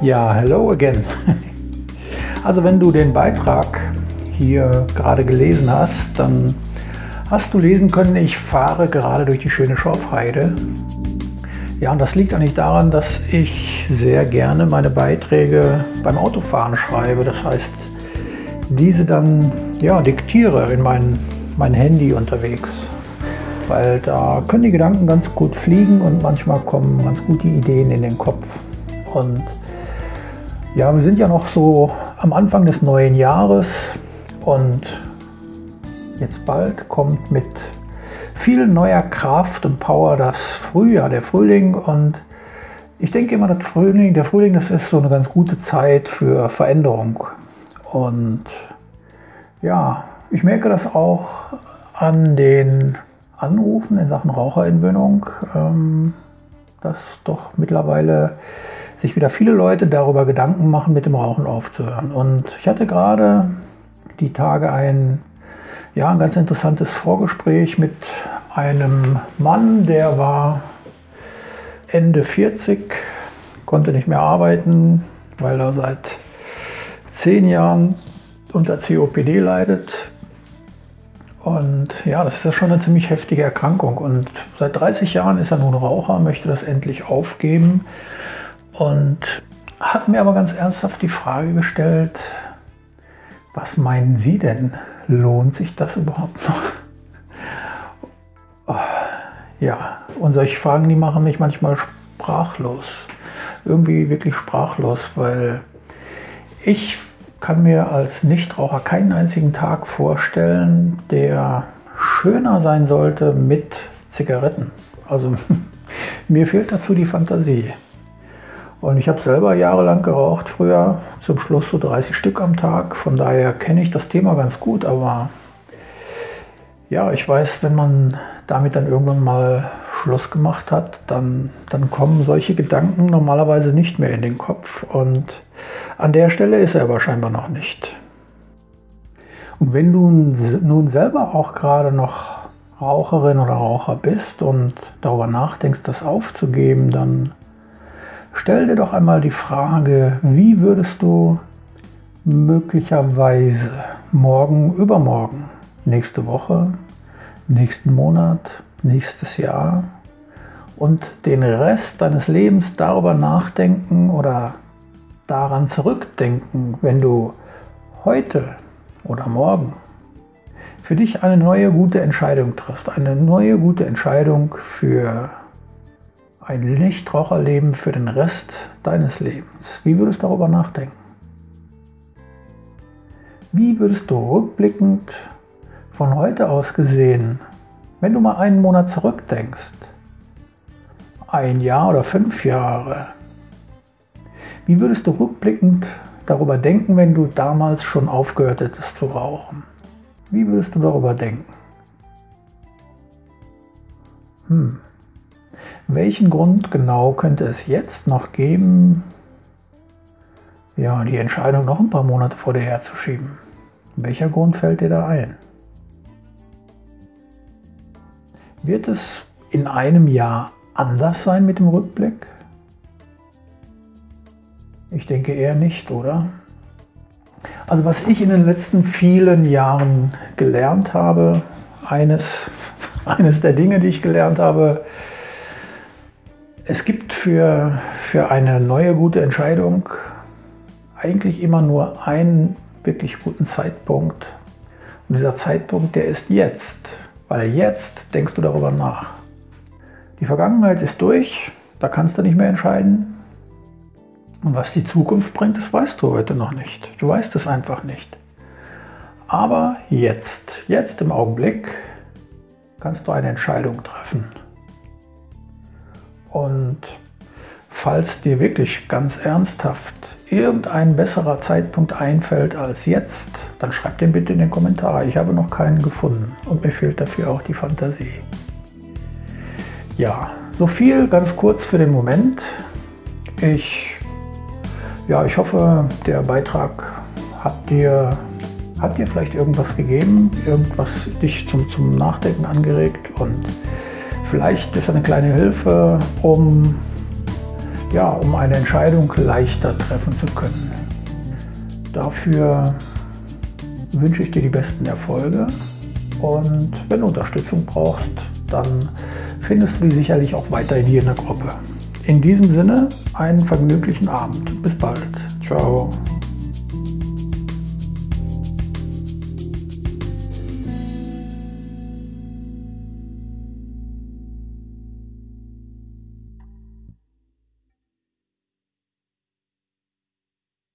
Ja, hello again. Also wenn du den Beitrag hier gerade gelesen hast, dann hast du lesen können, ich fahre gerade durch die schöne Schorfheide. Ja, und das liegt eigentlich daran, dass ich sehr gerne meine Beiträge beim Autofahren schreibe. Das heißt, diese dann ja, diktiere in mein, mein Handy unterwegs. Weil da können die Gedanken ganz gut fliegen und manchmal kommen ganz gute Ideen in den Kopf. Und ja, wir sind ja noch so am Anfang des neuen Jahres und jetzt bald kommt mit viel neuer Kraft und Power das Frühjahr, der Frühling und ich denke immer, das Frühling, der Frühling, das ist so eine ganz gute Zeit für Veränderung. Und ja, ich merke das auch an den Anrufen in Sachen Raucherentwöhnung, ähm, dass doch mittlerweile sich wieder viele Leute darüber Gedanken machen, mit dem Rauchen aufzuhören. Und ich hatte gerade die Tage ein, ja, ein ganz interessantes Vorgespräch mit einem Mann, der war Ende 40, konnte nicht mehr arbeiten, weil er seit zehn Jahren unter COPD leidet. Und ja, das ist ja schon eine ziemlich heftige Erkrankung. Und seit 30 Jahren ist er nun Raucher, möchte das endlich aufgeben und hat mir aber ganz ernsthaft die Frage gestellt, was meinen Sie denn? Lohnt sich das überhaupt noch? Oh, ja, und solche Fragen, die machen mich manchmal sprachlos. Irgendwie wirklich sprachlos, weil ich kann mir als Nichtraucher keinen einzigen Tag vorstellen, der schöner sein sollte mit Zigaretten. Also mir fehlt dazu die Fantasie. Und ich habe selber jahrelang geraucht früher, zum Schluss so 30 Stück am Tag. Von daher kenne ich das Thema ganz gut, aber ja, ich weiß, wenn man damit dann irgendwann mal Schluss gemacht hat, dann, dann kommen solche Gedanken normalerweise nicht mehr in den Kopf. Und an der Stelle ist er aber scheinbar noch nicht. Und wenn du nun selber auch gerade noch Raucherin oder Raucher bist und darüber nachdenkst, das aufzugeben, dann Stell dir doch einmal die Frage, wie würdest du möglicherweise morgen, übermorgen, nächste Woche, nächsten Monat, nächstes Jahr und den Rest deines Lebens darüber nachdenken oder daran zurückdenken, wenn du heute oder morgen für dich eine neue gute Entscheidung triffst, eine neue gute Entscheidung für ein Nichtraucherleben für den Rest deines Lebens. Wie würdest du darüber nachdenken? Wie würdest du rückblickend von heute aus gesehen, wenn du mal einen Monat zurückdenkst, ein Jahr oder fünf Jahre, wie würdest du rückblickend darüber denken, wenn du damals schon aufgehört hättest zu rauchen? Wie würdest du darüber denken? Hm. Welchen Grund genau könnte es jetzt noch geben, ja, die Entscheidung noch ein paar Monate vor dir herzuschieben? Welcher Grund fällt dir da ein? Wird es in einem Jahr anders sein mit dem Rückblick? Ich denke eher nicht, oder? Also was ich in den letzten vielen Jahren gelernt habe, eines, eines der Dinge, die ich gelernt habe, es gibt für, für eine neue gute Entscheidung eigentlich immer nur einen wirklich guten Zeitpunkt. Und dieser Zeitpunkt, der ist jetzt, weil jetzt denkst du darüber nach. Die Vergangenheit ist durch, da kannst du nicht mehr entscheiden. Und was die Zukunft bringt, das weißt du heute noch nicht. Du weißt es einfach nicht. Aber jetzt, jetzt im Augenblick, kannst du eine Entscheidung treffen. Und falls dir wirklich ganz ernsthaft irgendein besserer Zeitpunkt einfällt als jetzt, dann schreib den bitte in den Kommentar. Ich habe noch keinen gefunden und mir fehlt dafür auch die Fantasie. Ja, so viel ganz kurz für den Moment. Ich, ja, ich hoffe, der Beitrag hat dir, hat dir vielleicht irgendwas gegeben, irgendwas dich zum, zum Nachdenken angeregt und Vielleicht ist eine kleine Hilfe, um ja, um eine Entscheidung leichter treffen zu können. Dafür wünsche ich dir die besten Erfolge und wenn du Unterstützung brauchst, dann findest du die sicherlich auch weiterhin hier in der Gruppe. In diesem Sinne, einen vergnüglichen Abend. Bis bald. Ciao.